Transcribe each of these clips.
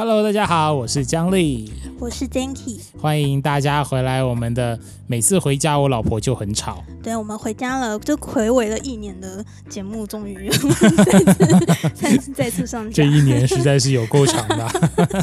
Hello，大家好，我是姜丽，我是 Janky，欢迎大家回来。我们的每次回家，我老婆就很吵。对，我们回家了，就回违了一年的节目，终于 再次再次再次上架。这一年实在是有够长的。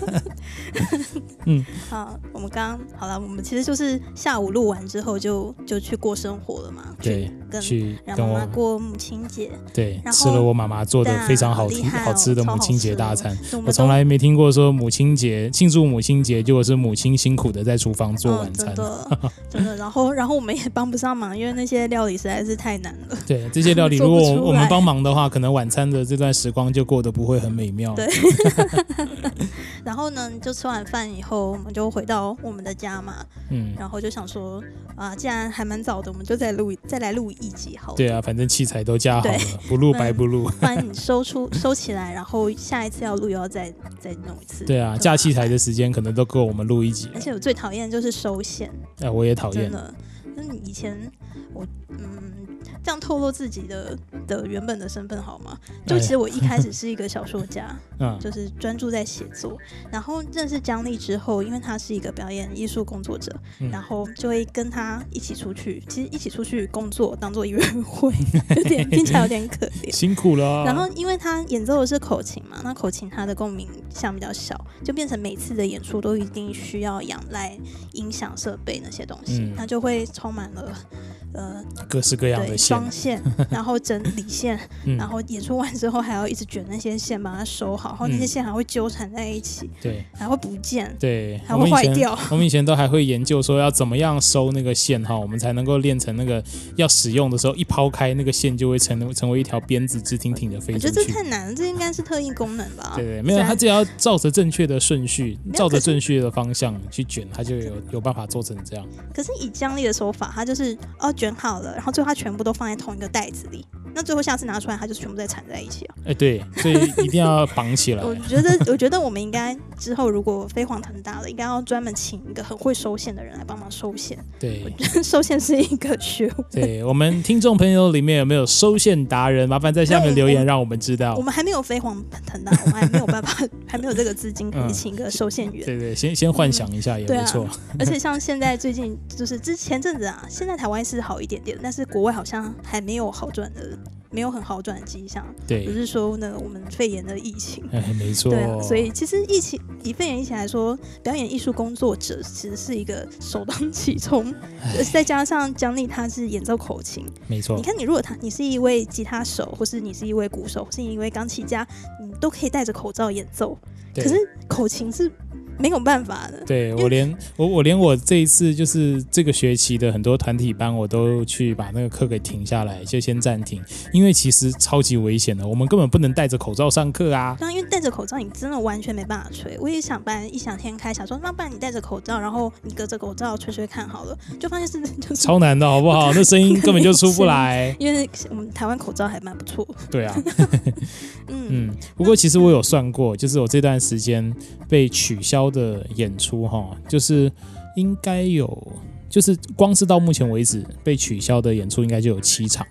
嗯，好，我们刚刚好了，我们其实就是下午录完之后就就去过生活了嘛。对，跟去跟妈妈过母亲节。对，然后吃了我妈妈做的非常好听、好，好吃的母亲节大餐。我，我从来没听过说母亲节庆祝母亲节，结果是母亲辛苦的在厨房做晚餐。哦、真的，真的。然后，然后我们也帮不上忙，因为那些料理实在是太难了。对，这些料理 如果我们帮忙的话，可能晚餐的这段时光就过得不会很美妙。对。然后呢，就吃完饭以后，我们就回到我们的家嘛。嗯。然后就想说，啊，既然还蛮早的，我们就再录，再来录一集好了。对啊，反正器材都加好了，不录白不录。不然你收出收起来，然后下一次要录又要再再弄一次。对啊，架器材的时间可能都够我们录一集。而且我最讨厌就是收线。哎，我也讨厌。真的，那你以前我嗯。这样透露自己的的原本的身份好吗？就其实我一开始是一个小说家，嗯，就是专注在写作。然后认识姜丽之后，因为他是一个表演艺术工作者，然后就会跟他一起出去。其实一起出去工作当做约会，有点听起来有点可怜，辛苦了。然后因为他演奏的是口琴嘛，那口琴它的共鸣项比较小，就变成每次的演出都一定需要仰赖音响设备那些东西，那就会充满了。呃，各式各样的双线，然后整理线，嗯，然后演出完之后还要一直卷那些线，把它收好，然后那些线还会纠缠在一起，对，还会不见，对，还会坏掉。我们以前都还会研究说要怎么样收那个线哈，我们才能够练成那个要使用的时候一抛开那个线就会成成为一条鞭子，直挺挺的飞出去。我觉得这太难了，这应该是特异功能吧？对对，没有，它只要照着正确的顺序，照着正确的方向去卷，它就有有办法做成这样。可是以姜丽的手法，它就是哦。卷好了，然后最后它全部都放在同一个袋子里。那最后下次拿出来，它就全部再缠在一起了！哎，对，所以一定要绑起来。我觉得，我觉得我们应该之后如果飞黄腾达了，应该要专门请一个很会收线的人来帮忙收线。对，我觉得收线是一个学问。对，我们听众朋友里面有没有收线达人？麻烦在下面留言，让我们知道。我们还没有飞黄腾达，我们还没有办法，还没有这个资金可以请一个收线员。对对，先先幻想一下也不错。而且像现在最近就是之前阵子啊，现在台湾是好一点点，但是国外好像还没有好转的。没有很好转的迹象，对，不是说呢我们肺炎的疫情，哎，没错，对啊，所以其实疫情以肺炎疫情来说，表演艺术工作者其实是一个首当其冲，再加上姜丽她是演奏口琴，没错，你看你如果他你是一位吉他手，或是你是一位鼓手，或是一位钢琴家，你都可以戴着口罩演奏，可是口琴是。没有办法的。对，我连我我连我这一次就是这个学期的很多团体班，我都去把那个课给停下来，就先暂停，因为其实超级危险的，我们根本不能戴着口罩上课啊。对，因为戴着口罩，你真的完全没办法吹。我也想办异想天开，想说那不然你戴着口罩，然后你隔着口罩吹吹看好了，就发现是 就是超难的，好不好？那声音根本就出不来。因为我们台湾口罩还蛮不错。对啊。嗯嗯。不过其实我有算过，就是我这段时间被取消。的演出哈，就是应该有，就是光是到目前为止被取消的演出，应该就有七场。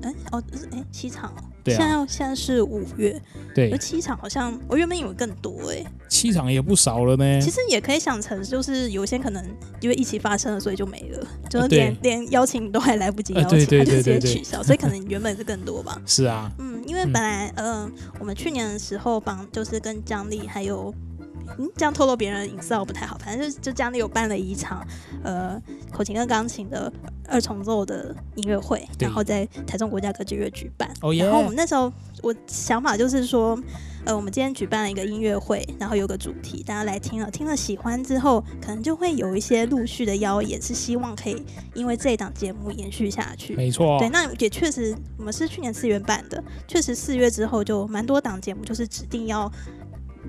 哎哦，哎七场哦，对啊，现在现在是五月，对，有七场好像我原本以为更多哎，七场也不少了呢。其实也可以想成，就是有些可能因为疫情发生了，所以就没了，就是连连邀请都还来不及邀请，他就直接取消，所以可能原本是更多吧。是啊，嗯，因为本来嗯，我们去年的时候帮就是跟姜丽还有。嗯，这样透露别人的隐私不太好。反正就就家里有办了一场，呃，口琴跟钢琴的二重奏的音乐会，然后在台中国家歌剧院举办。Oh. 然后我们那时候我想法就是说，呃，我们今天举办了一个音乐会，然后有个主题，大家来听了，听了喜欢之后，可能就会有一些陆续的邀演，是希望可以因为这一档节目延续下去。没错，对，那也确实，我们是去年四月办的，确实四月之后就蛮多档节目就是指定要。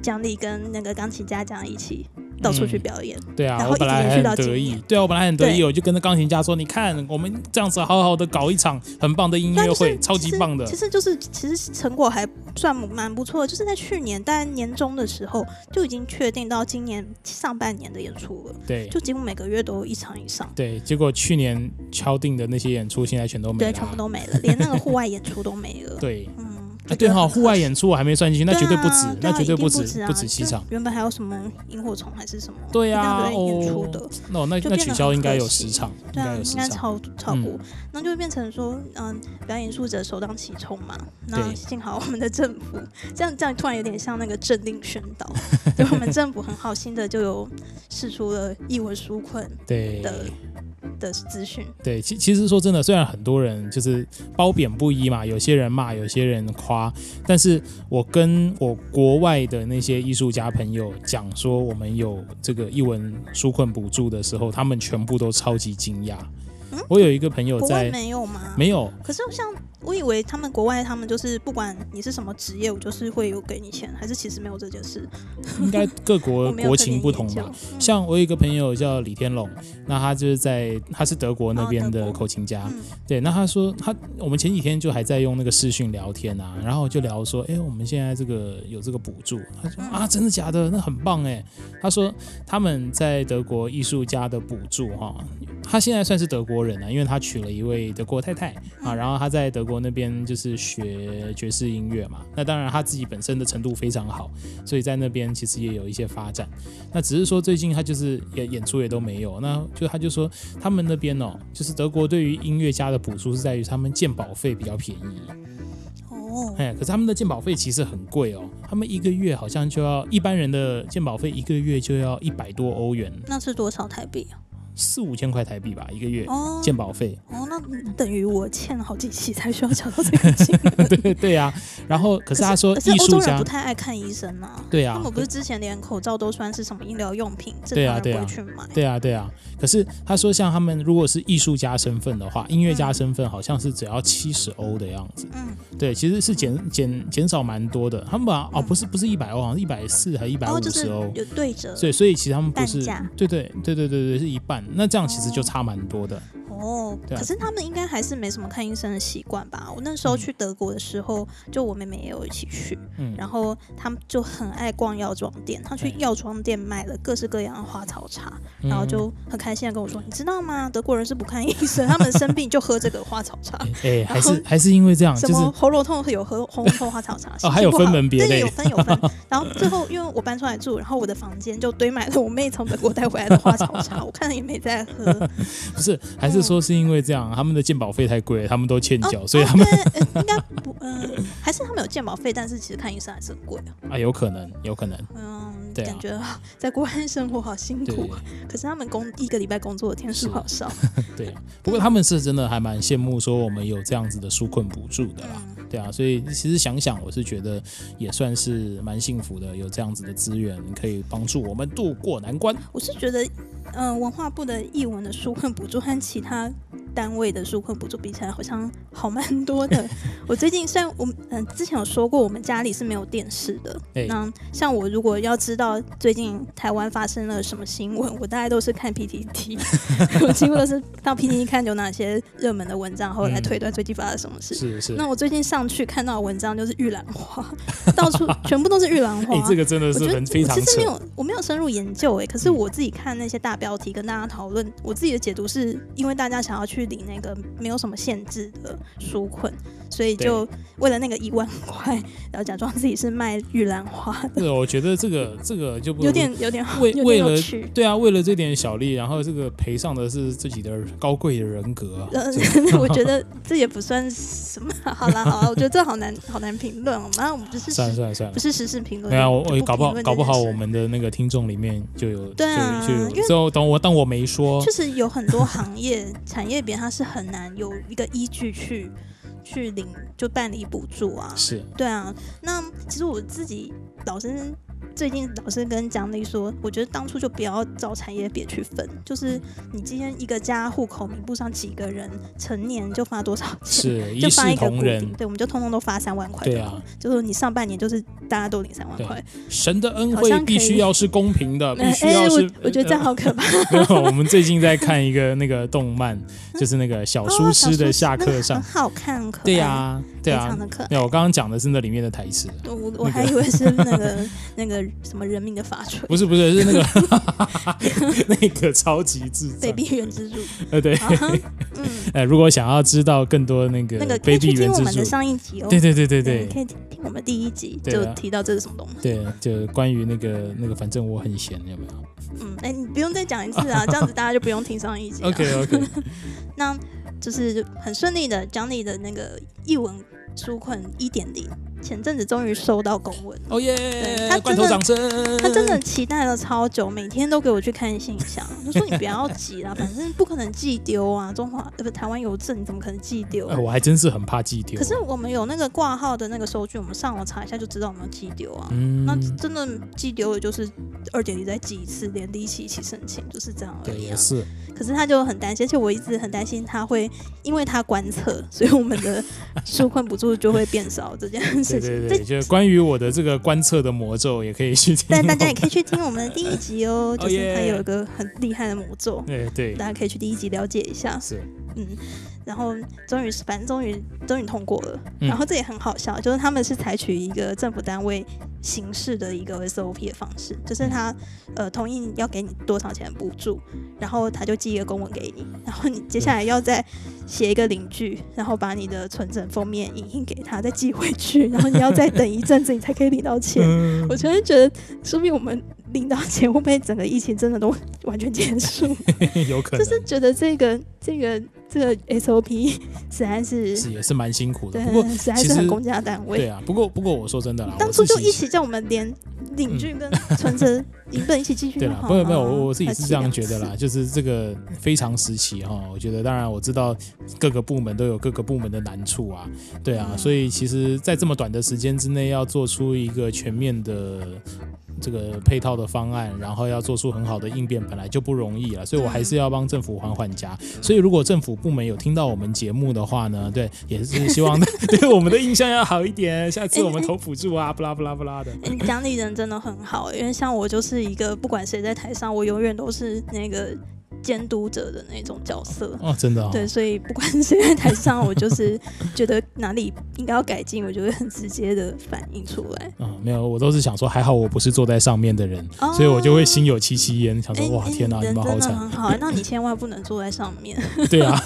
姜丽跟那个钢琴家这样一起到处去表演，嗯、对啊，然后一直延续到今年。对啊，我本来很得意，我就跟着钢琴家说：“你看，我们这样子好好的搞一场很棒的音乐会，超级棒的。”其实就是其实成果还算蛮不错的，就是在去年大概年终的时候就已经确定到今年上半年的演出了。对，就几乎每个月都有一场以上。对，结果去年敲定的那些演出现在全都没了，对，全部都没了，连那个户外演出都没了。对，嗯。啊、对哈，户外演出我还没算进去，那绝对不止，啊、那绝对不止，不止、七场。原本还有什么萤火虫还是什么？对呀、啊，演出的，哦、那那那取消应该有十场，对啊，应该超超过，嗯、那就会变成说，嗯，表演者首当其冲嘛。那幸好我们的政府 这样这样突然有点像那个政令宣导，对，我们政府很好心的就有释出了一文纾困。对的资讯对，其其实说真的，虽然很多人就是褒贬不一嘛，有些人骂，有些人夸，但是我跟我国外的那些艺术家朋友讲说，我们有这个一文纾困补助的时候，他们全部都超级惊讶。嗯、我有一个朋友在，没有吗？没有。可是像。我以为他们国外，他们就是不管你是什么职业，我就是会有给你钱，还是其实没有这件事？应该各国 国情不同吧。嗯、像我有一个朋友叫李天龙，那他就是在他是德国那边的口琴家，哦嗯、对。那他说他我们前几天就还在用那个视讯聊天啊，然后就聊说，哎，我们现在这个有这个补助，他说啊，真的假的？那很棒哎。他说他们在德国艺术家的补助哈，他现在算是德国人啊，因为他娶了一位德国太太啊，然后他在德国。那边就是学爵士音乐嘛，那当然他自己本身的程度非常好，所以在那边其实也有一些发展。那只是说最近他就是演演出也都没有，那就他就说他们那边哦，就是德国对于音乐家的补助是在于他们鉴保费比较便宜哦，哎，可是他们的鉴保费其实很贵哦，他们一个月好像就要一般人的鉴保费一个月就要一百多欧元，那是多少台币啊？四五千块台币吧，一个月哦，鉴保费。哦，那等于我欠了好几期才需要缴到这个金额。对对呀、啊，然后可是他说，艺术家不太爱看医生啊。对啊，他们不是之前连口罩都算是什么医疗用品，对啊对啊，去买。对啊对啊，可是他说，像他们如果是艺术家身份的话，音乐家身份好像是只要七十欧的样子。嗯，对，其实是减减减少蛮多的。他们把哦不是不是一百欧，好像是一百四还一百五十欧，有对折。对，所以其实他们不是对对对对对对是一半。那这样其实就。差蛮多的。哦，可是他们应该还是没什么看医生的习惯吧？我那时候去德国的时候，就我妹妹也有一起去，嗯，然后他们就很爱逛药妆店，他去药妆店买了各式各样的花草茶，然后就很开心的跟我说：“你知道吗？德国人是不看医生，他们生病就喝这个花草茶。”哎，还是还是因为这样，什么喉咙痛有喝喉咙痛花草茶 哦，还有分门别类，有分有分。然后最后因为我搬出来住，然后我的房间就堆满了我妹从德国带回来的花草茶，我看了也没在喝。不是，还是说是因为这样？他们的鉴宝费太贵，他们都欠缴，哦、所以他们、应该不，嗯、呃，还是他们有鉴宝费，但是其实看医生还是很贵啊。啊，有可能，有可能。嗯，对、啊，感觉 在国外生活好辛苦，可是他们工一个礼拜工作的天数好少。对，不过他们是真的还蛮羡慕说我们有这样子的纾困补助的啦。嗯、对啊，所以其实想想，我是觉得也算是蛮幸福的，有这样子的资源可以帮助我们渡过难关。我是觉得。嗯、文化部的译文的书困补助和其他单位的纾困补助比起来，好像好蛮多的。我最近虽然我嗯、呃、之前有说过，我们家里是没有电视的。欸、那像我如果要知道最近台湾发生了什么新闻，我大概都是看 PTT，我几乎都是到 PTT 看有哪些热门的文章，然后来推断最近发生什么事。是是。那我最近上去看到的文章就是玉兰花，到处全部都是玉兰花。你、欸、这个真的是很非常。其实没有，我没有深入研究哎、欸，可是我自己看那些大。标题跟大家讨论，我自己的解读是因为大家想要去领那个没有什么限制的纾困，所以就为了那个一万块，然后假装自己是卖玉兰花的。对，我觉得这个这个就不有点有点为为了对啊，为了这点小利，然后这个赔上的是自己的高贵的人格啊。我觉得 这也不算什么。好了好了，我觉得这好难好难评论。我们我们不是算了算了算了，不是时事评论。对啊，我我搞不好搞不好我们的那个听众里面就有对啊，就有等我，当我没说，确实有很多行业产业别，它是很难有一个依据去去领就办理补助啊。是，对啊。那其实我自己老师。最近老师跟蒋丽说，我觉得当初就不要找产业别去分，就是你今天一个家户口名簿上几个人成年就发多少钱，就发一个固定，对，我们就通通都发三万块。对啊，就是你上半年就是大家都领三万块。神的恩惠必须要是公平的，必须要是。我觉得这样好可怕。没有，我们最近在看一个那个动漫，就是那个小书师的下课上，很好看，可爱。对呀，对啊。对，我刚刚讲的是那里面的台词。我我还以为是那个 那个。什么人民的法锤？不是不是，是那个 那个超级智障。卑鄙原之助。呃对，嗯，哎，如果想要知道更多那个那个，可以去听我们的上一集哦。对对对对对，可以听我们第一集就提到这是什么东西。对，就关于那个那个，反正我很闲，有没有？嗯，哎，你不用再讲一次啊，这样子大家就不用听上一集。OK OK，那就是很顺利的讲你的那个译文纾困一点零。前阵子终于收到公文，哦耶！他罐头掌声，他真的期待了超久，每天都给我去看信箱。他说你不要急啦，反正不可能寄丢啊。中华呃不台湾邮政，你怎么可能寄丢？哎，我还真是很怕寄丢。可是我们有那个挂号的那个收据，我们上网查一下就知道有没有寄丢啊。嗯，那真的寄丢了，就是二点零再寄一次，连第一期一起申请，就是这样而已啊。对，也是。可是他就很担心，而且我一直很担心他会因为他观测，所以我们的 纾困补助就会变少这件事情。对对对，就关于我的这个观测的魔咒，也可以去听。但大家也可以去听我们的第一集哦，就是它有一个很厉害的魔咒。对对，大家可以去第一集了解一下。是，嗯。然后终于是，反正终于终于通过了。然后这也很好笑，就是他们是采取一个政府单位形式的一个 SOP 的方式，就是他呃同意要给你多少钱的补助，然后他就寄一个公文给你，然后你接下来要再写一个领据，然后把你的存折封面影印给他，再寄回去，然后你要再等一阵子，你才可以领到钱。我真的觉得，说明我们领到钱会不会整个疫情真的都完全结束？有可能，就是觉得这个这个。这个 SOP 实在是是也是蛮辛苦的，不过实在是很公家单位。对啊，不过不过我说真的啦，当初就一起叫我们连领据跟存折 一份一起继续。对啊，没有没有，我我自己是这样觉得啦，就是这个非常时期哈，我觉得当然我知道各个部门都有各个部门的难处啊，对啊，所以其实，在这么短的时间之内，要做出一个全面的。这个配套的方案，然后要做出很好的应变，本来就不容易了，所以我还是要帮政府缓缓家。所以如果政府部门有听到我们节目的话呢，对，也是希望对我们的印象要好一点。下次我们投辅助啊，不拉不拉不拉的。你讲理人真的很好，因为像我就是一个不管谁在台上，我永远都是那个。监督者的那种角色哦，真的、哦、对，所以不管谁在台上，我就是 觉得哪里应该要改进，我就会很直接的反映出来。啊、哦，没有，我都是想说，还好我不是坐在上面的人，哦、所以我就会心有戚戚焉，想说哇，天哪，你们好惨，很好，那你千万不能坐在上面。对啊，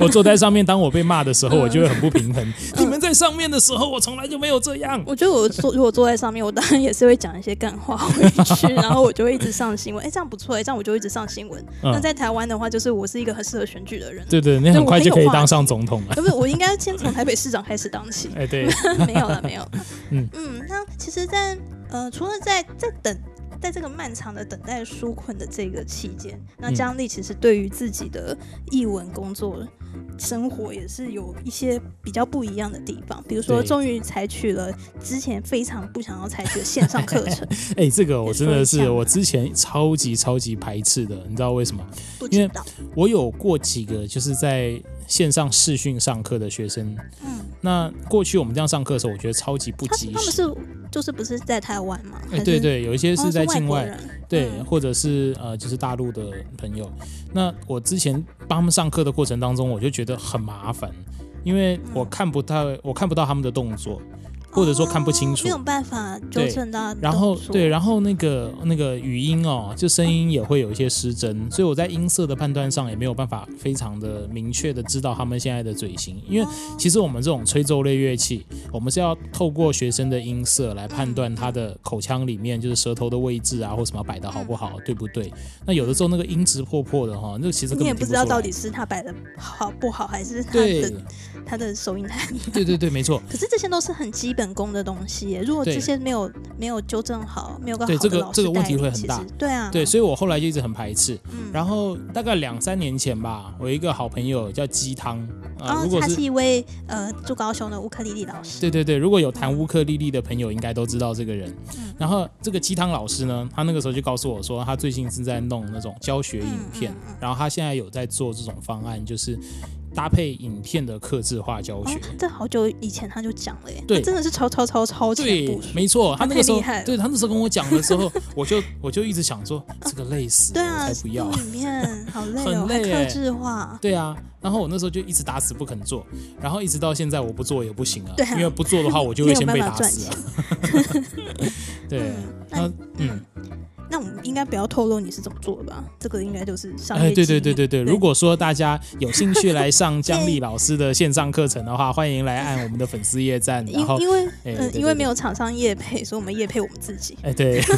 我坐在上面，当我被骂的时候，我就会很不平衡。嗯、你们在上面的时候，我从来就没有这样。我觉得我坐，如果坐在上面，我当然也是会讲一些干话回去，然后我就会一直上新闻。哎，这样不错，哎，这样我就一直上新闻。嗯、那在台湾的话，就是我是一个很适合选举的人，对对，你很快就可以当上总统了。不是，我应该先从台北市长开始当起。哎，对，没有了，没有。嗯嗯，那其实在，在呃，除了在在等，在这个漫长的等待纾困的这个期间，那姜丽其实对于自己的译文工作。生活也是有一些比较不一样的地方，比如说，终于采取了之前非常不想要采取的线上课程。哎、欸，这个我真的是我之前超级超级排斥的，你知道为什么？不知道。因为我有过几个就是在线上视讯上课的学生。嗯。那过去我们这样上课的时候，我觉得超级不及时。他们是就是不是在台湾吗？哎，对对，有一些是在境外，哦、对，或者是呃，就是大陆的朋友。那我之前帮他们上课的过程当中，我就觉得很麻烦，因为我看不到，我看不到他们的动作。或者说看不清楚，没有办法纠正到。然后对，然后那个那个语音哦，就声音也会有一些失真，所以我在音色的判断上也没有办法非常的明确的知道他们现在的嘴型。因为其实我们这种吹奏类乐器，我们是要透过学生的音色来判断他的口腔里面就是舌头的位置啊，或什么摆的好不好，对不对？那有的时候那个音质破破的哈，那其实你也不知道到底是他摆的好不好，还是他的他的收音太。对对对，没错。可是这些都是很基本功的东西，如果这些没有没有纠正好，没有个好的对这个这个问题会很大。对啊，对，所以我后来就一直很排斥。嗯，然后大概两三年前吧，我一个好朋友叫鸡汤啊，如果他是一位呃住高雄的乌克丽丽老师。对对对，如果有弹乌克丽丽的朋友，应该都知道这个人。然后这个鸡汤老师呢，他那个时候就告诉我说，他最近是在弄那种教学影片，然后他现在有在做这种方案，就是。搭配影片的客制化教学，这好久以前他就讲了耶，对，真的是超超超超前部署，没错，他那个时候，对他那时候跟我讲的时候，我就我就一直想说，这个累死，对啊，才不要，影片好累，很累，刻字化，对啊，然后我那时候就一直打死不肯做，然后一直到现在我不做也不行啊，因为不做的话我就会先被打死啊。对，那嗯。那我们应该不要透露你是怎么做的吧？这个应该就是商业。哎，对对对对对。如果说大家有兴趣来上姜丽老师的线上课程的话，欢迎来按我们的粉丝页站。然后，因为嗯，因为没有厂商业配，所以我们业配我们自己。哎，对。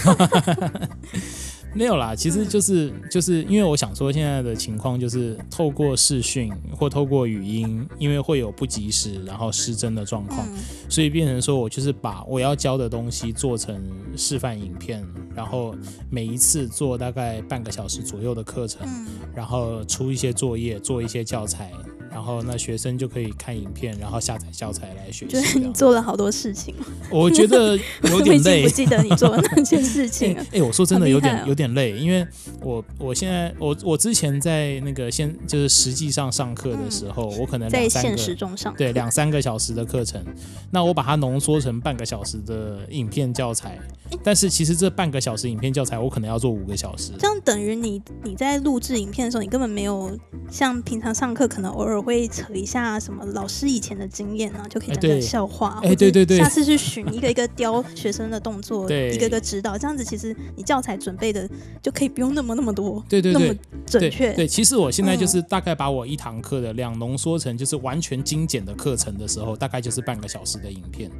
没有啦，其实就是就是因为我想说，现在的情况就是透过视讯或透过语音，因为会有不及时然后失真的状况，嗯、所以变成说我就是把我要教的东西做成示范影片，然后每一次做大概半个小时左右的课程，嗯、然后出一些作业，做一些教材。然后那学生就可以看影片，然后下载教材来学习。就是你做了好多事情，我觉得有点累。我不记得你做了哪件事情。哎、欸欸，我说真的有点、哦、有点累，因为我我现在我我之前在那个先就是实际上上课的时候，嗯、我可能在现实中上对两三个小时的课程，那我把它浓缩成半个小时的影片教材。欸、但是其实这半个小时影片教材，我可能要做五个小时。这样等于你你在录制影片的时候，你根本没有像平常上课可能偶尔。会扯一下什么老师以前的经验呢，就可以讲讲笑话。哎，对对对，下次去寻一个一个雕学生的动作，对，一个一个指导，这样子其实你教材准备的就可以不用那么那么多，对对对，那么准确。对，其实我现在就是大概把我一堂课的量浓缩成就是完全精简的课程的时候，大概就是半个小时的影片。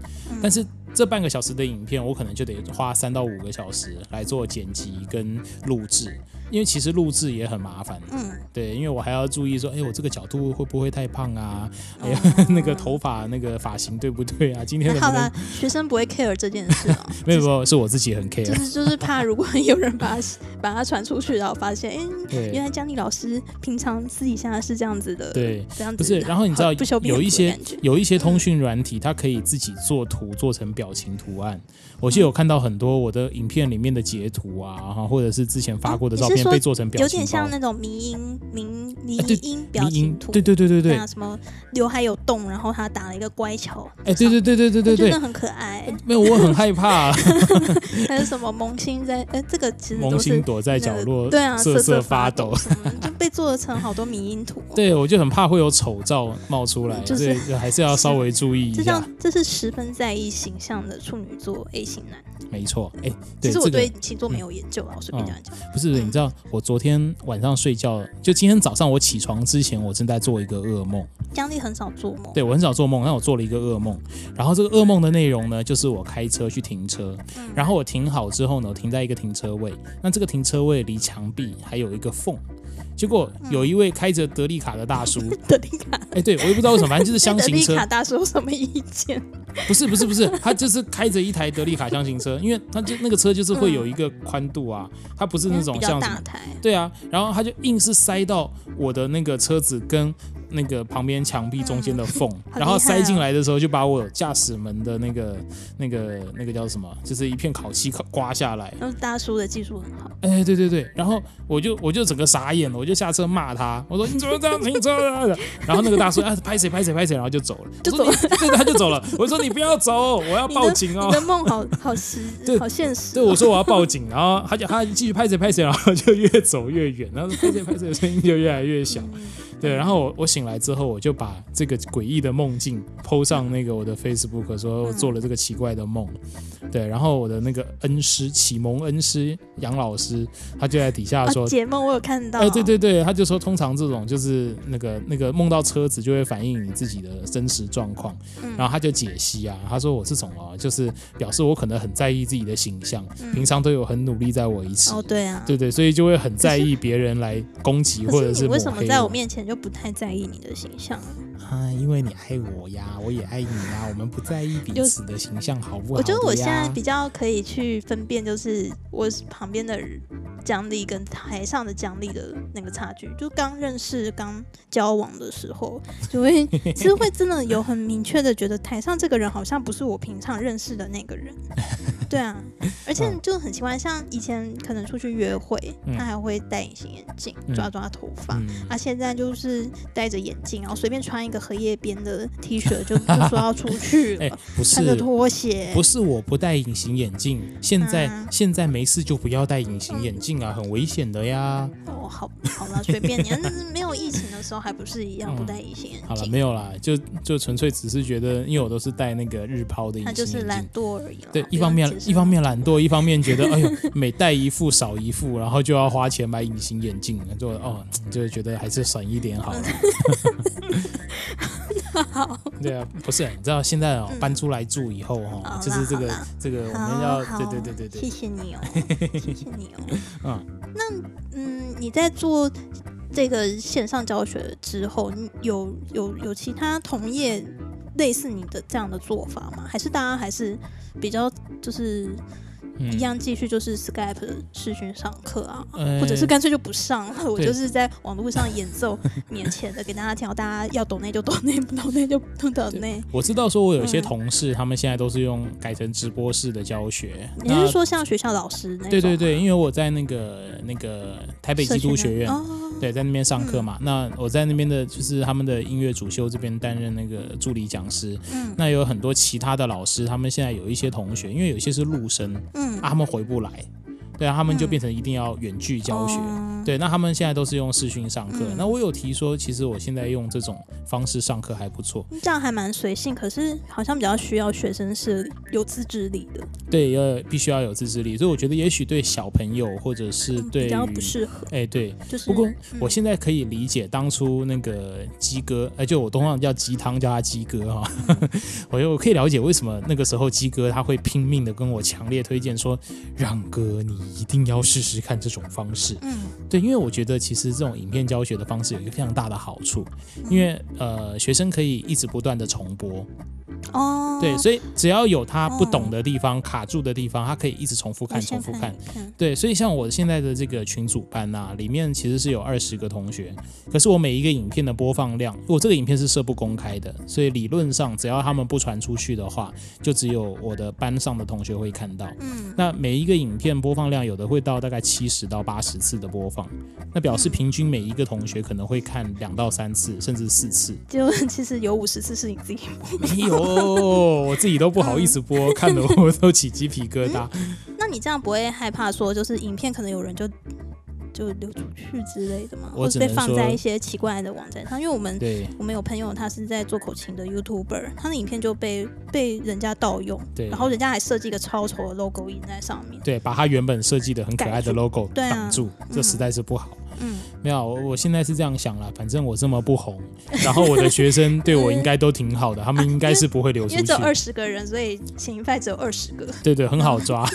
但是这半个小时的影片，我可能就得花三到五个小时来做剪辑跟录制。因为其实录制也很麻烦，嗯，对，因为我还要注意说，哎，我这个角度会不会太胖啊？哎呀，那个头发那个发型对不对啊？今天好了，学生不会 care 这件事哦。没 有没有，是我自己很 care。就是就是怕如果有人把它把它传出去，然后发现，哎，原来姜丽老师平常私底下是这样子的，对，这样子。不是，然后你知道有一些有一些通讯软体，它可以自己做图，做成表情图案。我就有看到很多我的影片里面的截图啊，或者是之前发过的照片被做成表情，有点像那种迷音迷迷音表情图，对对对对对，什么刘海有洞，然后他打了一个乖巧，哎，对对对对对对对，真的很可爱。没有，我很害怕。还有什么萌新在？哎，这个其实萌新躲在角落，对啊，瑟瑟发抖，就被做成好多迷音图。对，我就很怕会有丑照冒出来，就是还是要稍微注意一下。这是十分在意形象的处女座 A 型男。没错，哎，其实我对星座没有研究啊，我随便讲讲。不是，你知道我昨天晚上睡觉，就今天早上我起床之前，我正在做一个噩梦。姜丽很少做梦，对，我很少做梦，那我做了一个噩梦。然后这个噩梦的内容呢，就是我开车去停车，然后我停好之后呢，我停在一个停车位，那这个停车位离墙壁还有一个缝。结果有一位开着德利卡的大叔，德利卡，哎，对，我也不知道为什么，反正就是相型车。德利卡大叔有什么意见？不是不是不是，他就是开着一台德利卡厢型车，因为它就那个车就是会有一个宽度啊，它不是那种像大台，对啊，然后它就硬是塞到我的那个车子跟。那个旁边墙壁中间的缝，然后塞进来的时候，就把我驾驶门的那个、那个、那个叫什么，就是一片烤漆刮下来。然后大叔的技术很好。哎，对对对，然后我就我就整个傻眼了，我就下车骂他，我说你怎么这样停车的？然后那个大叔啊，拍谁拍谁拍谁，然后就走了，就走了，对，他就走了。我说你不要走，我要报警哦。你的梦好好实，对，好现实、哦。对，我说我要报警，然后他就他继续拍谁拍谁，然后就越走越远，然后拍谁拍谁的声音就越来越小。嗯对，然后我我醒来之后，我就把这个诡异的梦境 PO 上那个我的 Facebook，说我做了这个奇怪的梦。对，然后我的那个恩师启蒙恩师杨老师，他就在底下说解梦，我有看到。哎，对对对，他就说通常这种就是那个那个梦到车子就会反映你自己的真实状况，然后他就解析啊，他说我这种啊，就是表示我可能很在意自己的形象，平常都有很努力在维持。哦，对啊，对对，所以就会很在意别人来攻击或者是。为什么在我面前就不太在意你的形象啊，因为你爱我呀，我也爱你呀，我们不在意彼此的形象，好不好？我觉得我现在比较可以去分辨，就是我旁边的姜丽跟台上的奖励的那个差距。就刚认识、刚交往的时候，就会 其实会真的有很明确的觉得，台上这个人好像不是我平常认识的那个人。对啊，而且就很奇怪，像以前可能出去约会，他还会戴隐形眼镜，抓抓头发，啊，现在就是戴着眼镜，然后随便穿一个荷叶边的 T 恤就就说要出去了，穿着拖鞋。不是我不戴隐形眼镜，现在现在没事就不要戴隐形眼镜啊，很危险的呀。哦，好好了，随便你，没有疫情的时候还不是一样不戴隐形眼镜。好了，没有啦，就就纯粹只是觉得，因为我都是戴那个日抛的隐形眼镜，他就是懒惰而已。对，一方面一方面懒惰，一方面觉得哎呦，每戴一副少一副，然后就要花钱买隐形眼镜，就哦，就觉得还是省一点好了。好，对啊，不是，你知道现在哦，搬出来住以后哦，就是这个这个我们要对对对对对，谢谢你哦，谢谢你哦。嗯，那嗯，你在做这个线上教学之后，有有有其他同业类似你的这样的做法吗？还是大家还是比较就是？一样继续就是 Skype 的视讯上课啊，嗯、或者是干脆就不上了，我就是在网络上演奏 免钱的给大家听，大家要懂内就懂内，不懂内就不懂内。我知道说，我有一些同事、嗯、他们现在都是用改成直播式的教学。你是说像学校老师那？对对对，因为我在那个那个台北基督学院，哦、对，在那边上课嘛。嗯、那我在那边的就是他们的音乐主修这边担任那个助理讲师。嗯，那有很多其他的老师，他们现在有一些同学，因为有些是陆生。嗯。嗯。啊，他们回不来，对啊，他们就变成一定要远距教学。嗯对，那他们现在都是用视讯上课。嗯、那我有提说，其实我现在用这种方式上课还不错，这样还蛮随性。可是好像比较需要学生是有自制力的。对，要必须要有自制力。所以我觉得，也许对小朋友或者是对、嗯、比较不适合。哎，对，就是。不过、嗯、我现在可以理解当初那个鸡哥，哎，就我通常叫鸡汤，叫他鸡哥哈。嗯、我我可以了解为什么那个时候鸡哥他会拼命的跟我强烈推荐说，让哥你一定要试试看这种方式。嗯。对，因为我觉得其实这种影片教学的方式有一个非常大的好处，因为呃，学生可以一直不断的重播。哦，对，所以只要有他不懂的地方、卡住的地方，他可以一直重复看、重复看。对，所以像我现在的这个群组班呐，里面其实是有二十个同学，可是我每一个影片的播放量，我这个影片是设不公开的，所以理论上只要他们不传出去的话，就只有我的班上的同学会看到。嗯，那每一个影片播放量有的会到大概七十到八十次的播放，那表示平均每一个同学可能会看两到三次，甚至四次。就其实有五十次是你自己播，没有。哦，我自己都不好意思播，嗯、看得我都起鸡皮疙瘩。嗯、那你这样不会害怕说，就是影片可能有人就就流出去之类的嘛？或者被放在一些奇怪的网站上？因为我们对我们有朋友他是在做口琴的 YouTuber，他的影片就被被人家盗用，对，然后人家还设计一个超丑的 logo 印在上面，对，把他原本设计的很可爱的 logo 挡住，啊、这实在是不好。嗯，没有，我我现在是这样想了，反正我这么不红，然后我的学生对我应该都挺好的，他们应该是不会流出去。因为只有二十个人，所以请一派只有二十个。对对，很好抓。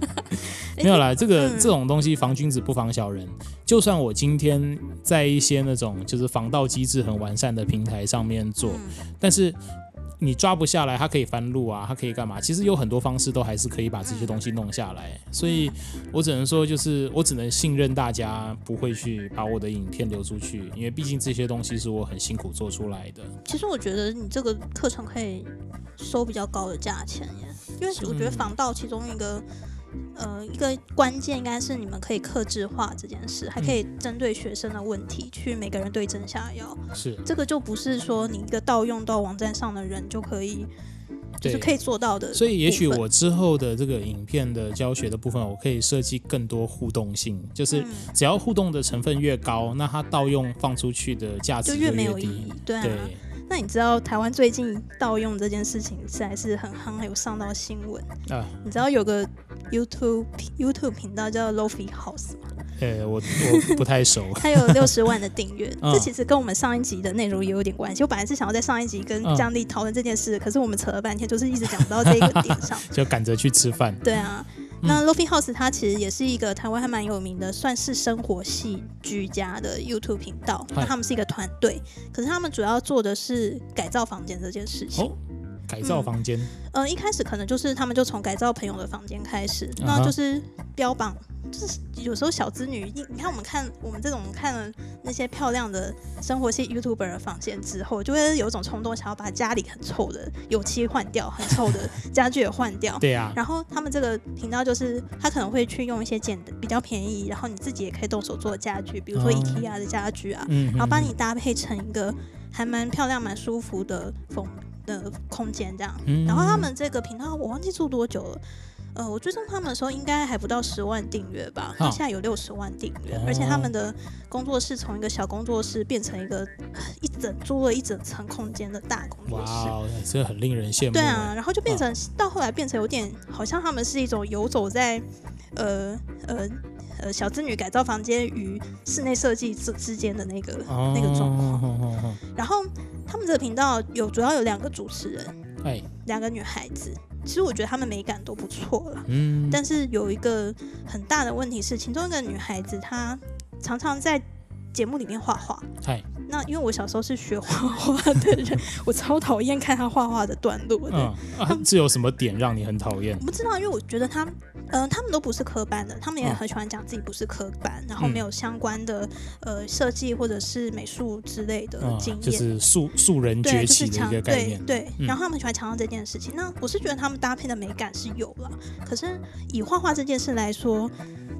没有啦，这个这种东西防君子不防小人。就算我今天在一些那种就是防盗机制很完善的平台上面做，但是。你抓不下来，它可以翻录啊，它可以干嘛？其实有很多方式都还是可以把这些东西弄下来。所以我只能说，就是我只能信任大家不会去把我的影片流出去，因为毕竟这些东西是我很辛苦做出来的。其实我觉得你这个课程可以收比较高的价钱耶，因为我觉得防盗其中一个。呃，一个关键应该是你们可以克制化这件事，还可以针对学生的问题去每个人对症下药。是，这个就不是说你一个盗用到网站上的人就可以，就是可以做到的。所以，也许我之后的这个影片的教学的部分，我可以设计更多互动性，就是只要互动的成分越高，那它盗用放出去的价值就越，就越没有意义。对啊。对那你知道台湾最近盗用这件事情实在是很夯，有上到新闻啊？你知道有个 YouTube YouTube 频道叫 Lo-Fi House 吗？呃、欸，我我不太熟。他有六十万的订阅，这其实跟我们上一集的内容也有点关系。我本来是想要在上一集跟姜丽讨论这件事，可是我们扯了半天，就是一直讲不到这个点上，就赶着去吃饭。对啊。那 Lo-Fi House 它其实也是一个台湾还蛮有名的，算是生活系居家的 YouTube 频道。那他们是一个团队，可是他们主要做的是改造房间这件事情。哦，改造房间。嗯，呃，一开始可能就是他们就从改造朋友的房间开始，那就是标榜。就是有时候小资女，你看我们看我们这种看了那些漂亮的生活系 YouTuber 的房间之后，就会有一种冲动，想要把家里很臭的油漆换掉，很臭的家具也换掉。对啊。然后他们这个频道就是他可能会去用一些简的比较便宜，然后你自己也可以动手做的家具，比如说 IKEA 的家具啊，然后帮你搭配成一个还蛮漂亮、蛮舒服的风的空间这样。然后他们这个频道我忘记做多久了。呃，我追踪他们的时候应该还不到十万订阅吧，现在有六十万订阅，哦、而且他们的工作室从一个小工作室变成一个一整租了一整层空间的大工作室，哇，这很令人羡慕。对啊，然后就变成、哦、到后来变成有点好像他们是一种游走在呃呃呃小资女改造房间与室内设计之之间的那个、哦、那个状况。哦、然后他们这个频道有主要有两个主持人。哎，两个女孩子，其实我觉得她们美感都不错了。嗯，但是有一个很大的问题是，其中一个女孩子她常常在节目里面画画。嗨。那因为我小时候是学画画的人，我超讨厌看他画画的段落的。嗯，啊、是有什么点让你很讨厌？我不知道，因为我觉得他，嗯、呃，他们都不是科班的，他们也很喜欢讲自己不是科班，嗯、然后没有相关的呃设计或者是美术之类的经验，嗯、就是素素人崛起的一个概念。对，对，然后他们喜欢强调这件事情。嗯、那我是觉得他们搭配的美感是有了，可是以画画这件事来说，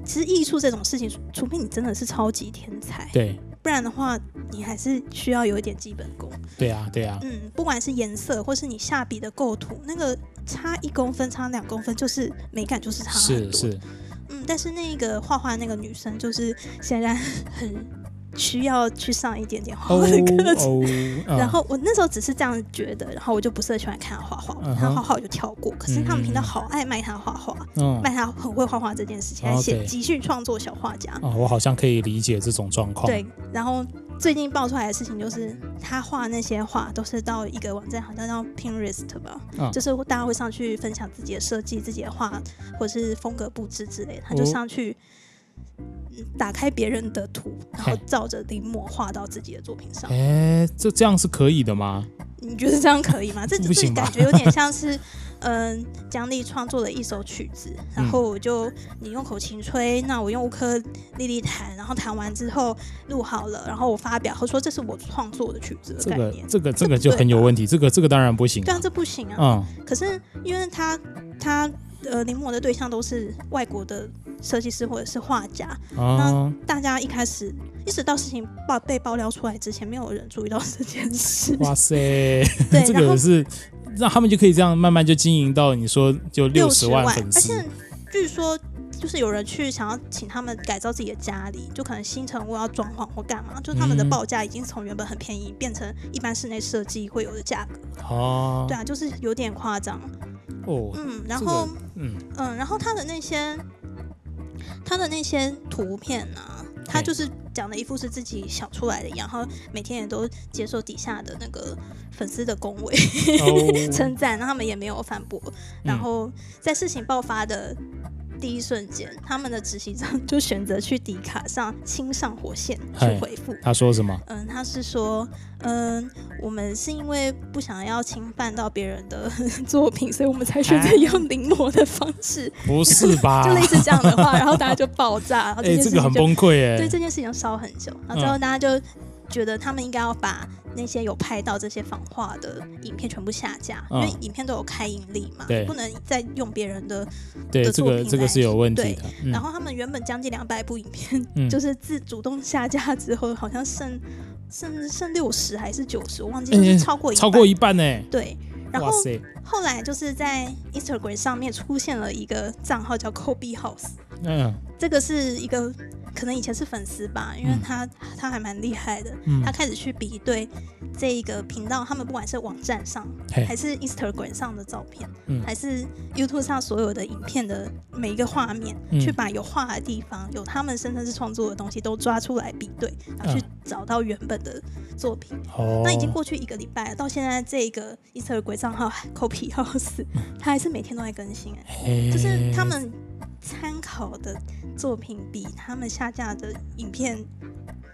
其实艺术这种事情，除非你真的是超级天才，对。不然的话，你还是需要有一点基本功。对啊，对啊。嗯，不管是颜色，或是你下笔的构图，那个差一公分、差两公分，就是美感就是差很多。是是。嗯，但是那个画画那个女生，就是显然 很。需要去上一点点画画的课程，oh, oh, uh, 然后我那时候只是这样觉得，然后我就不是很喜欢看他画画，他画画我就跳过。可是他们频道好爱卖他画画，嗯、卖他很会画画这件事情，还写集训创作小画家。哦，我好像可以理解这种状况。对，然后最近爆出来的事情就是，他画那些画都是到一个网站，好像叫 Pinterest 吧，嗯、就是大家会上去分享自己的设计、自己的画或者是风格布置之类的，他就上去。Oh. 打开别人的图，然后照着临摹画到自己的作品上。哎，这这样是可以的吗？你觉得这样可以吗？这这感觉有点像是，嗯、呃，姜丽创作的一首曲子，然后我就你用口琴吹，那我用乌克丽丽弹，然后弹完之后录好了，然后我发表，他说这是我创作的曲子的概念。这个这个这个就很有问题，这个这个当然不行。对啊，这不行啊。嗯。可是因为他他呃临摹的对象都是外国的。设计师或者是画家，哦、那大家一开始一直到事情爆被爆料出来之前，没有人注意到这件事。哇塞，对，这个是让他们就可以这样慢慢就经营到你说就六十万粉丝，而且据说就是有人去想要请他们改造自己的家里，就可能新成屋要装潢或干嘛，就他们的报价已经从原本很便宜变成一般室内设计会有的价格。哦，对啊，就是有点夸张。哦，嗯，然后，这个、嗯嗯，然后他的那些。他的那些图片呢、啊，他就是讲的一副是自己想出来的一样，然后每天也都接受底下的那个粉丝的恭维、称赞，然后他们也没有反驳。然后在事情爆发的第一瞬间，他们的执行长就选择去迪卡上亲上火线去回复。他说什么？嗯，他是说，嗯，我们是因为不想要侵犯到别人的 作品，所以我们才选择用临摹的方式。不是吧？就类似这样的话，然后大家就爆炸，然后这件事情就、欸、这个很崩溃哎。对，这件事情烧很久，然后最后大家就觉得他们应该要把。那些有拍到这些仿画的影片全部下架，嗯、因为影片都有开盈利嘛，对不能再用别人的对这个这个是有问题的。然后他们原本将近两百部影片，嗯、就是自主动下架之后，好像剩剩剩六十还是九十，我忘记，就是超过一半、欸、超过一半呢。对，然后后来就是在 Instagram 上面出现了一个账号叫 Kobe House，嗯，这个是一个。可能以前是粉丝吧，因为他、嗯、他还蛮厉害的，嗯、他开始去比对这一个频道，他们不管是网站上，还是 Instagram 上的照片，嗯、还是 YouTube 上所有的影片的每一个画面，嗯、去把有画的地方，有他们声称是创作的东西都抓出来比对，然后去找到原本的作品。哦、那已经过去一个礼拜了，到现在这个 Instagram 账号 Copy House，他还是每天都在更新，哎就是他们。参考的作品比他们下架的影片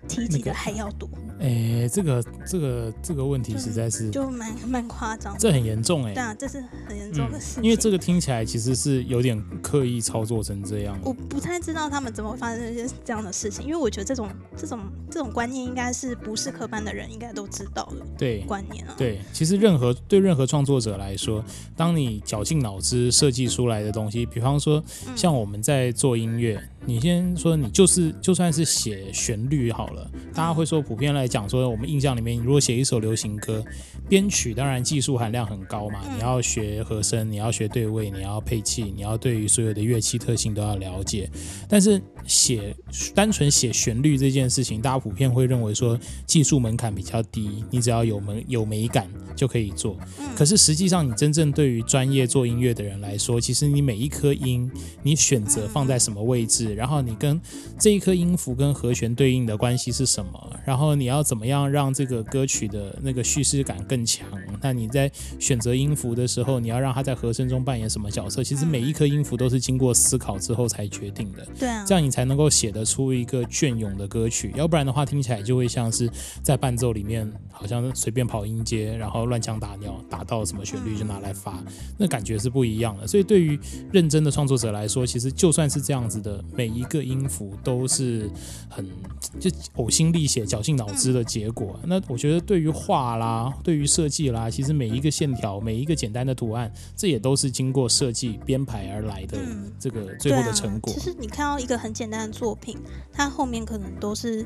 提及的还要多。哎、欸，这个这个这个问题实在是就蛮蛮夸张，这很严重哎、欸。对啊，这是很严重的事情、嗯。因为这个听起来其实是有点刻意操作成这样。我不太知道他们怎么发生一些这样的事情，因为我觉得这种这种这种观念应该是不是科班的人应该都知道的。对观念啊，对，其实任何对任何创作者来说，当你绞尽脑汁设计出来的东西，比方说像我们在做音乐，你先说你就是就算是写旋律好了。了。大家会说，普遍来讲说，我们印象里面，如果写一首流行歌，编曲当然技术含量很高嘛，你要学和声，你要学对位，你要配器，你要对于所有的乐器特性都要了解。但是写单纯写旋律这件事情，大家普遍会认为说技术门槛比较低，你只要有门有美感就可以做。可是实际上，你真正对于专业做音乐的人来说，其实你每一颗音，你选择放在什么位置，然后你跟这一颗音符跟和弦对应的关系是什么，然后你要怎么样让这个歌曲的那个叙事感更强？那你在选择音符的时候，你要让它在和声中扮演什么角色？其实每一颗音符都是经过思考之后才决定的。对啊，这样你才能够写得出一个隽永的歌曲，要不然的话听起来就会像是在伴奏里面好像随便跑音阶，然后乱枪打鸟，打到什么旋律就拿来发，那感觉是不一样的。所以对于认真的创作者来说，其实就算是这样子的，每一个音符都是很就呕心沥血、绞尽脑汁的结果。那我觉得对于画啦，对于设计啦，其实每一个线条、每一个简单的图案，这也都是经过设计编排而来的这个最后的成果。其实你看到一个很简单的作品，它后面可能都是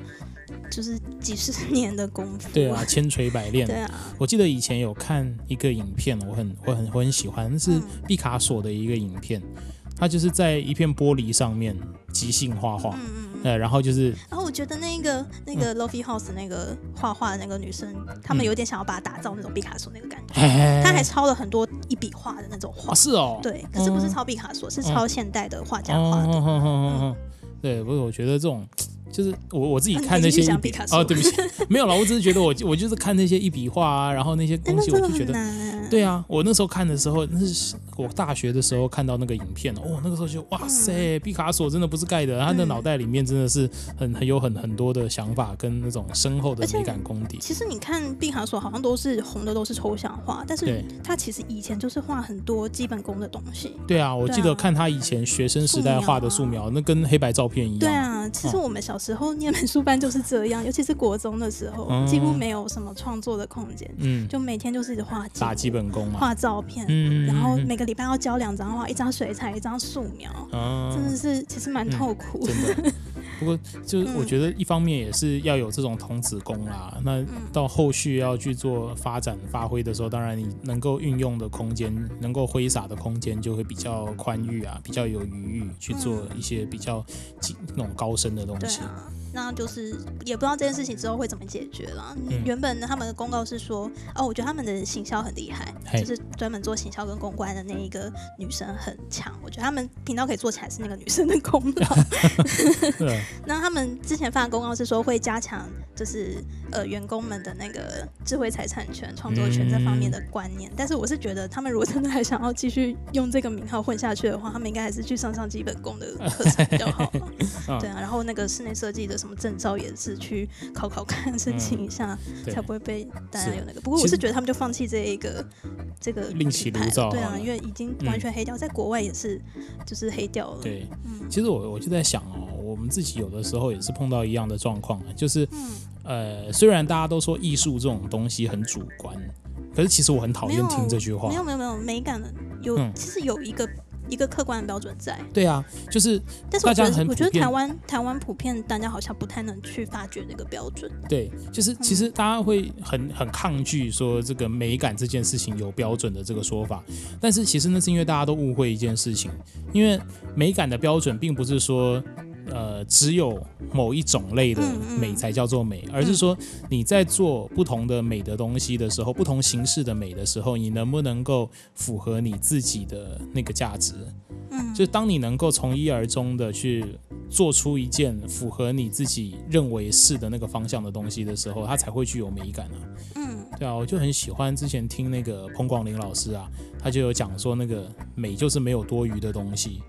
就是几十年的功夫。对啊，千锤百炼。对啊，我记得以前有看一个影片，我很我很我很喜欢，那是毕卡索的一个影片。他就是在一片玻璃上面即兴画画，嗯嗯，然后就是，然后我觉得那个那个 Lo-Fi House 那个画画的那个女生，嗯、他们有点想要把它打造那种毕卡索那个感觉，他、嗯、还抄了很多一笔画的那种画，是哦，对，可是不是抄毕卡索，嗯、是抄现代的画家画对，不是我觉得这种。就是我我自己看那些一笔哦，对不起，没有了，我只是觉得我我就是看那些一笔画啊，然后那些东西我就觉得，对啊，我那时候看的时候，那是我大学的时候看到那个影片哦，那个时候就哇塞，毕卡索真的不是盖的，他的脑袋里面真的是很很有很很多的想法跟那种深厚的美感功底。其实你看毕卡索好像都是红的都是抽象画，但是他其实以前就是画很多基本功的东西。对啊，我记得看他以前学生时代画的素描，那跟黑白照片一样。对啊，其实我们小时候念美术班就是这样，尤其是国中的时候，嗯、几乎没有什么创作的空间，嗯，就每天就是画打基本功嘛，画照片，嗯，然后每个礼拜要交两张画，一张水彩，一张素描，嗯、真的是其实蛮痛苦。的。嗯 不过，就是我觉得一方面也是要有这种童子功啦。那到后续要去做发展发挥的时候，当然你能够运用的空间，能够挥洒的空间就会比较宽裕啊，比较有余裕去做一些比较那种高深的东西。Yeah. 那就是也不知道这件事情之后会怎么解决了。嗯、原本他们的公告是说，哦，我觉得他们的行销很厉害，就是专门做行销跟公关的那一个女生很强。我觉得他们频道可以做起来是那个女生的功劳。对。那他们之前发的公告是说会加强，就是呃员工们的那个智慧财产权、创作权这方面的观念。嗯、但是我是觉得，他们如果真的还想要继续用这个名号混下去的话，他们应该还是去上上基本功的课程比较好。对啊，然后那个室内设计的。什么证照也是去考考看，申请一下，才不会被大家有那个。不过我是觉得他们就放弃这一个这个另起炉灶，对啊，因为已经完全黑掉，在国外也是就是黑掉了。对，嗯其实我我就在想哦，我们自己有的时候也是碰到一样的状况，就是呃，虽然大家都说艺术这种东西很主观，可是其实我很讨厌听这句话。没有没有没有美感的有，其实有一个。一个客观的标准在，对啊，就是，但是我觉得，我觉得台湾台湾普遍大家好像不太能去发掘那个标准。对，就是其实大家会很很抗拒说这个美感这件事情有标准的这个说法，但是其实那是因为大家都误会一件事情，因为美感的标准并不是说。呃，只有某一种类的美才叫做美，而是说你在做不同的美的东西的时候，不同形式的美的时候，你能不能够符合你自己的那个价值？嗯，就当你能够从一而终的去做出一件符合你自己认为是的那个方向的东西的时候，它才会具有美感啊。嗯，对啊，我就很喜欢之前听那个彭广林老师啊，他就有讲说那个美就是没有多余的东西。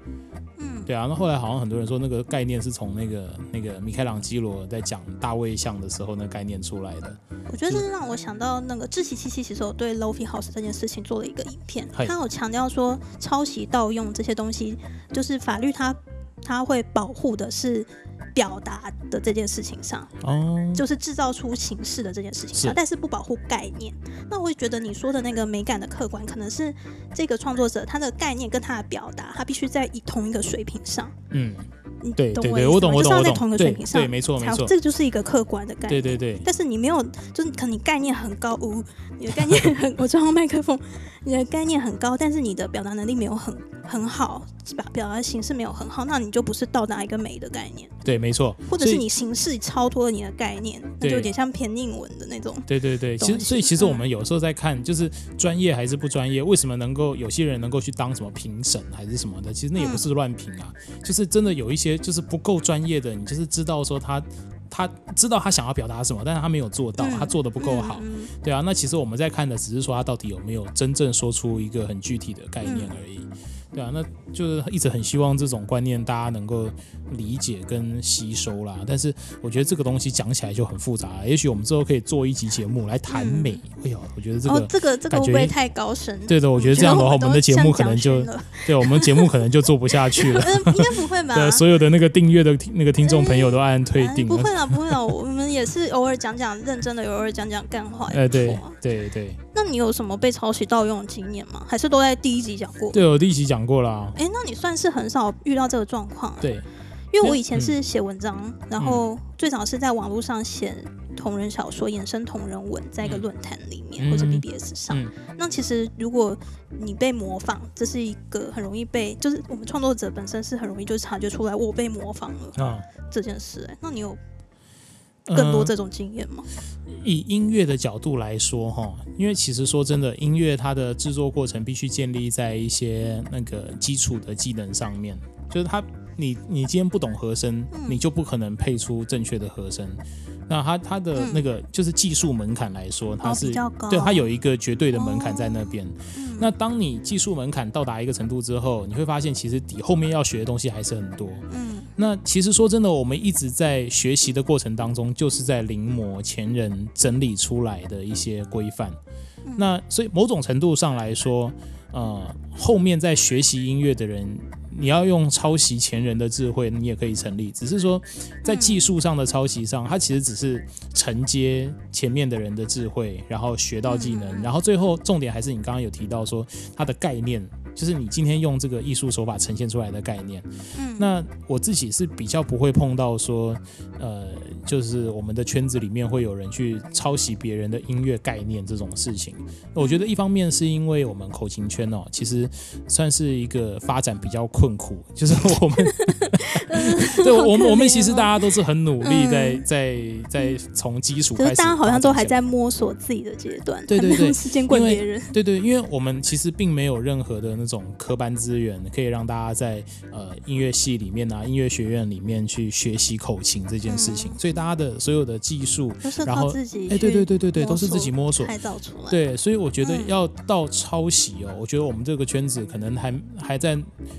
对啊，那后来好像很多人说那个概念是从那个那个米开朗基罗在讲大卫像的时候那个概念出来的。我觉得这是让我想到那个志崎七七其实有对 Lo-Fi House 这件事情做了一个影片，他有强调说抄袭盗用这些东西，就是法律它它会保护的是。表达的这件事情上，哦，就是制造出形式的这件事情上，是。但是不保护概念。那我会觉得你说的那个美感的客观，可能是这个创作者他的概念跟他的表达，他必须在以同一个水平上。嗯，对对对，我懂我懂我懂，就是要在同一个水平上，对，没错没错，这个就是一个客观的概念。对对对，但是你没有，就是可能你概念很高，呜，你的概念很，我装麦克风，你的概念很高，但是你的表达能力没有很很好，表表达形式没有很好，那你就不是到达一个美的概念。对，没错，或者是你形式超脱了你的概念，那就有点像偏硬文的那种。对对对，其实所以其实我们有时候在看，就是专业还是不专业，为什么能够有些人能够去当什么评审还是什么的，其实那也不是乱评啊，嗯、就是真的有一些就是不够专业的，你就是知道说他他知道他想要表达什么，但是他没有做到，他做的不够好，对啊，那其实我们在看的只是说他到底有没有真正说出一个很具体的概念而已。对啊，那就是一直很希望这种观念大家能够理解跟吸收啦。但是我觉得这个东西讲起来就很复杂。也许我们之后可以做一集节目来谈美。哎呦，我觉得这个哦，这个这个会不会太高深？对的，我觉得这样的话，我们的节目可能就对，我们节目可能就做不下去了。嗯 应该不会吧？对，所有的那个订阅的那个听众朋友都按退订。不会啦，不会啦，我们也是偶尔讲讲认真的，偶尔讲讲干话。哎，对对对。那你有什么被抄袭盗用的经验吗？还是都在第一集讲过？对，我第一集讲过了。哎，那你算是很少遇到这个状况。对，因为我以前是写文章，嗯、然后最早是在网络上写同人小说、衍生同人文，在一个论坛里面、嗯、或者 BBS 上。嗯、那其实如果你被模仿，这是一个很容易被，就是我们创作者本身是很容易就察觉出来我被模仿了啊这件事。哎，那你有？更多这种经验吗？以音乐的角度来说，哈，因为其实说真的，音乐它的制作过程必须建立在一些那个基础的技能上面，就是它，你你今天不懂和声，你就不可能配出正确的和声。那它它的那个就是技术门槛来说，它是对它有一个绝对的门槛在那边。那当你技术门槛到达一个程度之后，你会发现其实底后面要学的东西还是很多。嗯那其实说真的，我们一直在学习的过程当中，就是在临摹前人整理出来的一些规范。那所以某种程度上来说，呃，后面在学习音乐的人，你要用抄袭前人的智慧，你也可以成立。只是说，在技术上的抄袭上，它其实只是承接前面的人的智慧，然后学到技能，然后最后重点还是你刚刚有提到说它的概念。就是你今天用这个艺术手法呈现出来的概念，嗯，那我自己是比较不会碰到说，呃，就是我们的圈子里面会有人去抄袭别人的音乐概念这种事情。我觉得一方面是因为我们口琴圈哦，其实算是一个发展比较困苦，就是我们，对，我们我们其实大家都是很努力在在在从基础开始，大家好像都还在摸索自己的阶段，对对对，时间怪别人，对对，因为我们其实并没有任何的。那种科班资源可以让大家在呃音乐系里面啊，音乐学院里面去学习口琴这件事情，嗯、所以大家的所有的技术，然后哎，对对对对对，都是自己摸索创造出来。对，所以我觉得要到抄袭哦，嗯、我觉得我们这个圈子可能还还在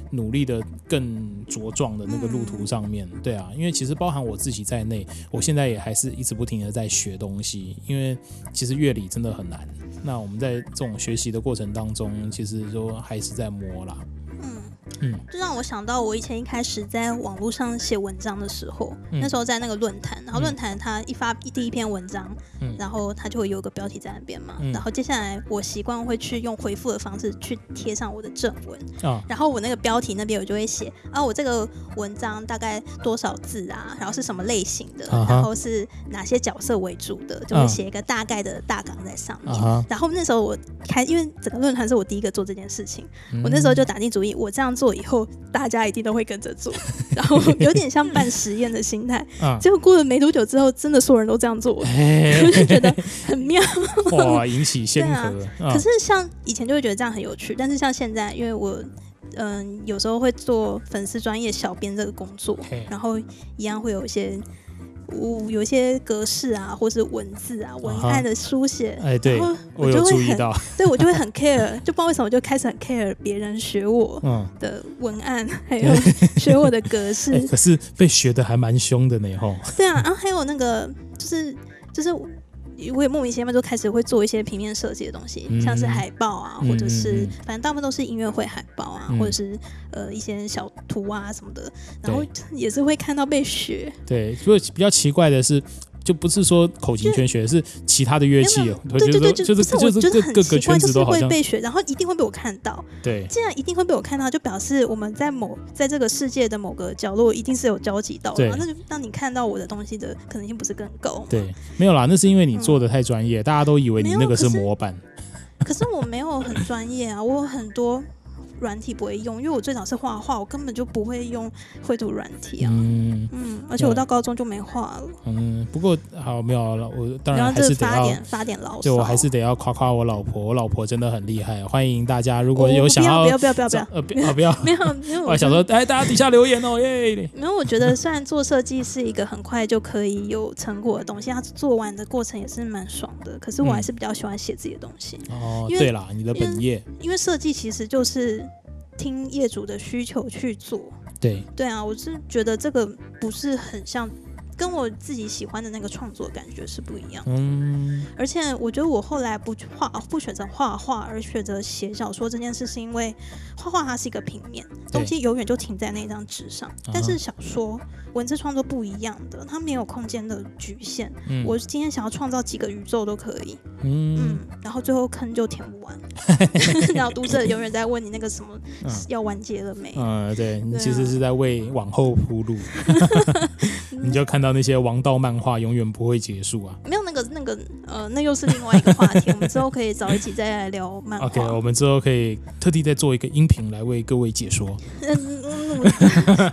努力的更茁壮的那个路途上面。嗯、对啊，因为其实包含我自己在内，我现在也还是一直不停的在学东西，因为其实乐理真的很难。那我们在这种学习的过程当中，其实说还是在摸啦。嗯，就让我想到我以前一开始在网络上写文章的时候，嗯、那时候在那个论坛，然后论坛它一发第一篇文章，嗯、然后它就会有个标题在那边嘛，嗯、然后接下来我习惯会去用回复的方式去贴上我的正文，哦、然后我那个标题那边我就会写啊，我这个文章大概多少字啊，然后是什么类型的，啊、然后是哪些角色为主的，就会写一个大概的大纲在上面。啊、然后那时候我开，因为整个论坛是我第一个做这件事情，嗯、我那时候就打定主意，我这样。做以后，大家一定都会跟着做，然后有点像办实验的心态。结果过了没多久之后，真的所有人都这样做，我就觉得很妙。哇，引起先河。可是像以前就会觉得这样很有趣，但是像现在，因为我嗯有时候会做粉丝专业小编这个工作，然后一样会有一些。我有一些格式啊，或是文字啊，文案的书写，哎，对，我就会很，对我就会很 care，就不知道为什么，我就开始很 care 别人学我的文案，还有 学我的格式。可是被学的还蛮凶的呢，吼。对啊，然后还有那个，就是就是。我也莫名其妙就开始会做一些平面设计的东西，嗯、像是海报啊，或者是、嗯、反正大部分都是音乐会海报啊，嗯、或者是呃一些小图啊什么的，然后也是会看到被学。对，所以比较奇怪的是，就不是说口琴圈学，是其他的乐器。对对对，就是就是就是各个圈子都好像会被学，然后一定会被我看到。对，既然一定会被我看到，就表示我们在某在这个世界的某个角落，一定是有交集到的。那就让你看到我的东西的可能性不是更高？对，没有啦，那是因为你做的太专业，大家都以为你那个是模板。可是我没有很专业啊，我有很多。软体不会用，因为我最早是画画，我根本就不会用绘图软体啊。嗯嗯，而且我到高中就没画了。嗯，不过好没有了，我当然还是得要发点发点牢骚。就我还是得要夸夸我老婆，我老婆真的很厉害。欢迎大家，如果有想要，不要不要不要不要呃不要不要，没有没有。我想说，哎，大家底下留言哦耶。没有，我觉得虽然做设计是一个很快就可以有成果的东西，它做完的过程也是蛮爽的。可是我还是比较喜欢写自己的东西。哦，对啦，你的本业，因为设计其实就是。听业主的需求去做，对对啊，我是觉得这个不是很像。跟我自己喜欢的那个创作感觉是不一样的，嗯，而且我觉得我后来不画不选择画画，而选择写小说这件事，是因为画画它是一个平面，东西永远就停在那张纸上，但是小说文字创作不一样的，它没有空间的局限，嗯，我今天想要创造几个宇宙都可以，嗯，嗯，然后最后坑就填不完，然后读者永远在问你那个什么要完结了没？嗯，对，你其实是在为往后铺路，你就看到。那些王道漫画永远不会结束啊！没有那个那个呃，那又是另外一个话题。我们之后可以找一起再来聊漫画。OK，我们之后可以特地再做一个音频来为各位解说。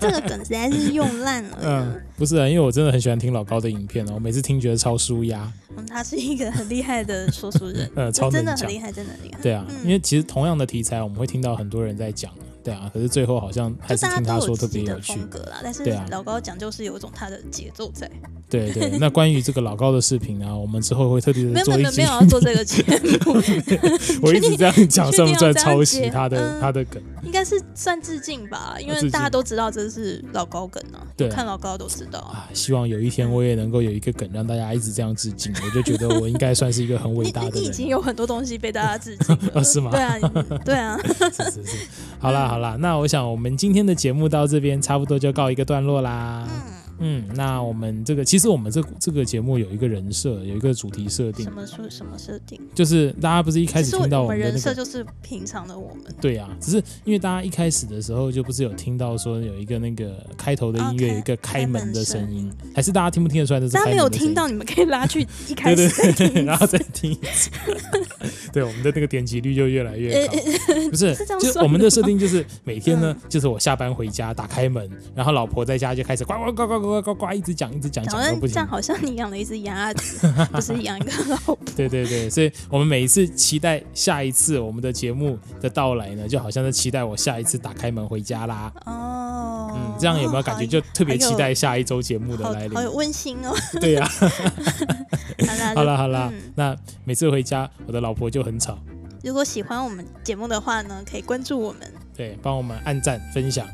这个梗实在是用烂了。嗯，不是啊，因为我真的很喜欢听老高的影片哦，我每次听觉得超舒压。嗯，他是一个很厉害的说书人，呃，超真的很厉害，真的很厉害。对啊，因为其实同样的题材，我们会听到很多人在讲。对啊，可是最后好像还是听他说特别有趣。风格啦，但是老高讲就是有一种他的节奏在。对对，那关于这个老高的视频呢，我们之后会特地的做一集。没有没有要做这个节目。我一直这样讲，算不算抄袭他的他的梗？应该是算致敬吧，因为大家都知道这是老高梗啊。对，看老高都知道啊。希望有一天我也能够有一个梗让大家一直这样致敬，我就觉得我应该算是一个很伟大的。你已经有很多东西被大家致敬了，是吗？对啊，对啊。是是是。好啦好啦，那我想。我们今天的节目到这边差不多就告一个段落啦。嗯，那我们这个其实我们这这个节目有一个人设，有一个主题设定。什么说什么设定？就是大家不是一开始听到我们人设就是平常的我们。对啊，只是因为大家一开始的时候就不是有听到说有一个那个开头的音乐，有一个开门的声音，还是大家听不听得出来？大家没有听到，你们可以拉去一开始对对，然后再听一次。对，我们的那个点击率就越来越高。不是，就我们的设定就是每天呢，就是我下班回家打开门，然后老婆在家就开始呱呱呱呱呱。呱呱呱，一直讲，一直讲，讲都不行。这样好像你养了一只鸭子，不是养一个老婆。对对对，所以我们每一次期待下一次我们的节目的到来呢，就好像是期待我下一次打开门回家啦。哦，嗯，这样有没有感觉就特别期待下一周节目的来临？好有温馨哦。对呀。好了 好了，那每次回家，我的老婆就很吵。如果喜欢我们节目的话呢，可以关注我们，对，帮我们按赞分享。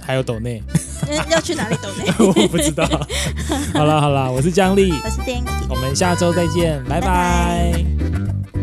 还有抖内，要去哪里抖内？我不知道。好了好了，我是姜丽，我是我们下周再见，拜拜。拜拜。